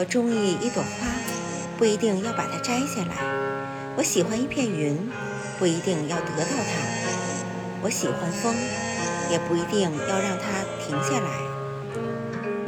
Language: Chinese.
我中意一朵花不一定要把它摘下来。我喜欢一片云不一定要得到它。我喜欢风也不一定要让它停下来。